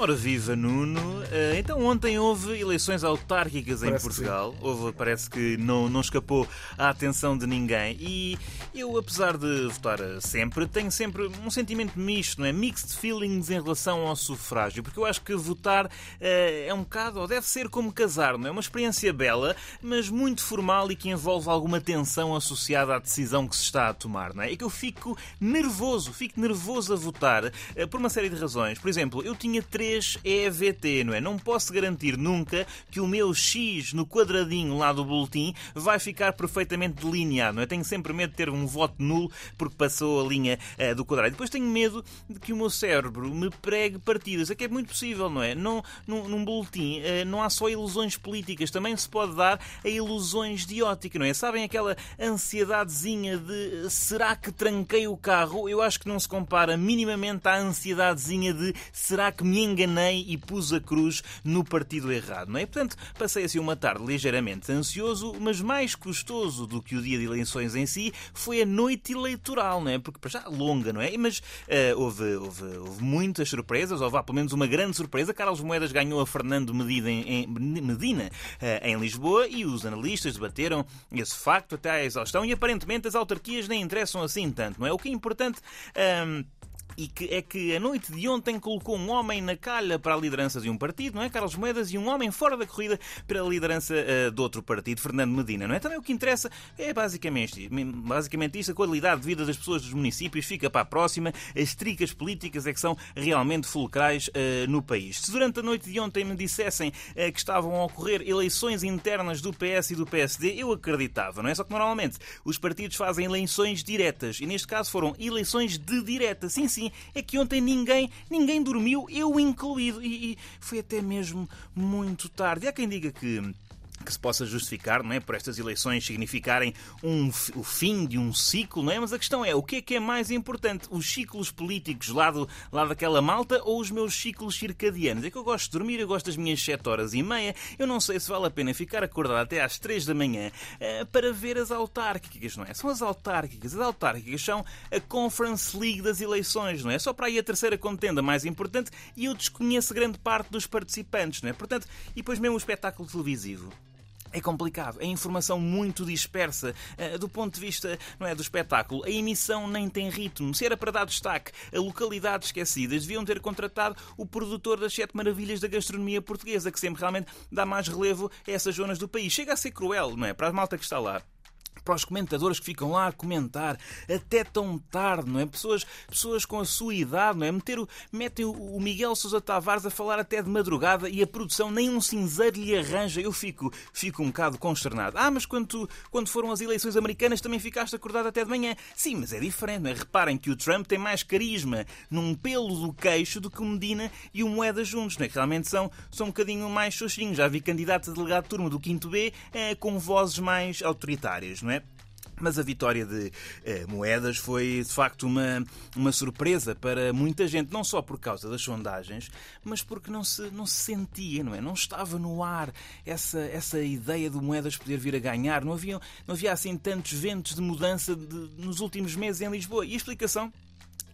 Ora viva Nuno, Eh, então ontem houve eleições autárquicas em Parece que Portugal, houve, parece que não, não escapou à atenção de ninguém e eu apesar de votar sempre, tenho sempre um sentimento misto, não é? Mixed feelings em relação ao sufrágio, porque eu acho que votar eh, é um bocado, ou deve ser como casar, não é? Uma experiência bela, mas muito formal e que envolve alguma tensão associada à decisão que se está a tomar, não é? É que eu fico nervoso, fico nervoso a votar eh, por uma série de razões. Por exemplo, eu tinha três EVT, não é? Não posso garantir nunca que o meu X no quadradinho lá do boletim vai ficar perfeitamente delineado, não é? Tenho sempre medo de ter um voto nulo porque passou a linha eh, do quadrado. Depois tenho medo de que o meu cérebro me pregue partidas. É que é muito possível, não é? Não, num, num boletim eh, não há só ilusões políticas, também se pode dar a ilusões de ótica, não é? Sabem aquela ansiedadezinha de será que tranquei o carro? Eu acho que não se compara minimamente à ansiedadezinha de será que me enganei e pus a cruz no partido errado, não é? Portanto, passei assim uma tarde ligeiramente ansioso, mas mais custoso do que o dia de eleições em si foi a noite eleitoral, não é? Porque para já longa, não é? Mas eh, houve, houve, houve muitas surpresas, houve há pelo menos uma grande surpresa. Carlos Moedas ganhou a Fernando Medina em, Medina eh, em Lisboa e os analistas debateram esse facto até à exaustão e aparentemente as autarquias nem interessam assim tanto, não é? O que é importante. ahm, e que é que a noite de ontem colocou um homem na calha para a liderança de um partido, não é? Carlos Moedas, e um homem fora da corrida para a liderança eh, de outro partido, Fernando Medina, não é? Também o que interessa é basicamente, basicamente isto, a qualidade de vida das pessoas dos municípios fica para a próxima, as tricas políticas é que são realmente fulcrais eh, no país. Se durante a noite de ontem me dissessem eh, que estavam a ocorrer eleições internas do PS e do PSD, eu acreditava, não é? Só que normalmente os partidos fazem eleições diretas e neste caso foram eleições de direta. Sim, sim, é que ontem ninguém, ninguém dormiu, eu incluído, e, e foi até mesmo muito tarde. Há quem diga que que se possa justificar, não é, por estas eleições significarem um, o fim de um ciclo, não é? Mas a questão é, o que é que é mais importante? Os ciclos políticos lá, do, lá daquela malta ou os meus ciclos circadianos? É que eu gosto de dormir, eu gosto das minhas 7 horas e meia, eu não sei se vale a pena ficar acordado até às 3 da manhã eh, para ver as autárquicas, não é? São as autárquicas. As autárquicas são a Conference League das eleições, não é? Só para aí a terceira contenda mais importante e eu desconheço grande parte dos participantes, não é? Portanto, e depois mesmo o espetáculo televisivo. É complicado, é informação muito dispersa eh, do ponto de vista não é, do espetáculo. A emissão nem tem ritmo. Se era para dar destaque a localidades esquecidas, deviam ter contratado o produtor das sete maravilhas da gastronomia portuguesa, que sempre realmente dá mais relevo a essas zonas do país. Chega a ser cruel, não é? Para a malta que está lá para os comentadores que ficam lá a comentar até tão tarde, não é? Pessoas, pessoas com a sua idade, não é? Meter o, metem o, Miguel Sousa Tavares a falar até de madrugada e a produção nem um cinzeiro lhe arranja. Eu fico, fico um bocado consternado. Ah, mas quando, tu- quando foram as eleições americanas também ficaste acordado até de manhã. Sim, mas é diferente, não é? Reparem que o Trump tem mais carisma num pelo do queixo do que o Medina e o Moeda juntos, não é? Realmente são, são um bocadinho mais xoxinhos. Já vi candidatos a delegado de turma do 5 B eh, com vozes mais autoritárias, não é? Mas a vitória de eh, Moedas foi de facto uma, uma surpresa para muita gente, não só por causa das sondagens, mas porque não se, não se sentia, não é? Não estava no ar essa, essa ideia de Moedas poder vir a ganhar. Não havia, não havia assim tantos ventos de mudança de- nos últimos meses em Lisboa. E a explicação?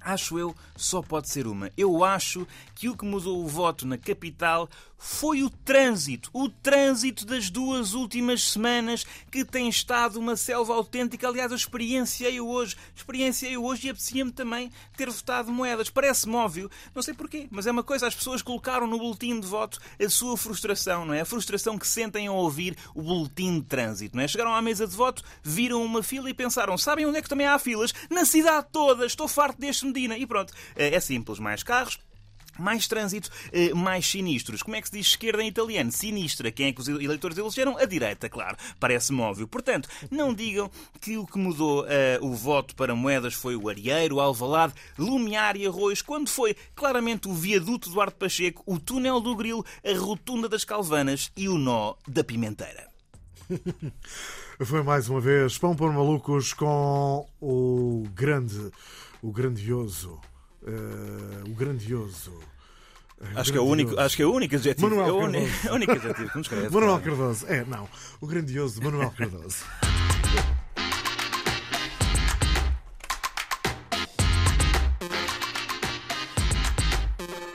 Acho eu, só pode ser uma. Eu acho que o que mudou o voto na capital foi o trânsito. O trânsito das duas últimas semanas que tem estado uma selva autêntica. Aliás, eu experienciei-o hoje. Experienciei-o hoje e apetecia-me também ter votado moedas. Parece-me óbvio, não sei porquê, mas é uma coisa. As pessoas colocaram no boletim de voto a sua frustração, não é? A frustração que sentem ao ouvir o boletim de trânsito, não é? Chegaram à mesa de voto, viram uma fila e pensaram: sabem onde é que também há filas? Na cidade toda. Estou farto deste Medina. E pronto, é simples. Mais carros, mais trânsito, eh, mais sinistros. Como é que se diz esquerda em italiano? Sinistra. Quem é que os eleitores elegeram? A direita, claro. Parece-me óbvio. Portanto, não digam que o que mudou eh, o voto para moedas foi o Arieiro, Alvalade, Lumiar e Arroz, quando foi claramente o viaduto do Arte Pacheco, o túnel do Grilo, a rotunda das Calvanas e o nó da Pimenteira. Foi mais uma vez Pão por Malucos com o grande, o grandioso, eh, o grandioso. eh, Acho que, é o único, acho que é o único adjetivo. Manuel é o Cardoso. a única adjetivo que nos escreve. Manuel Cardoso. É, não. O grandioso Manuel Cardoso.